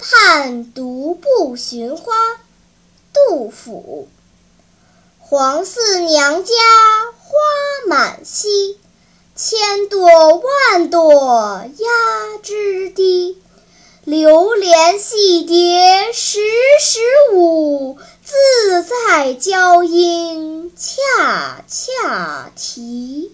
畔独步寻花杜甫。黄四娘家花满蹊千朵万朵压枝低。留连戏蝶时时舞自在娇莺恰恰啼。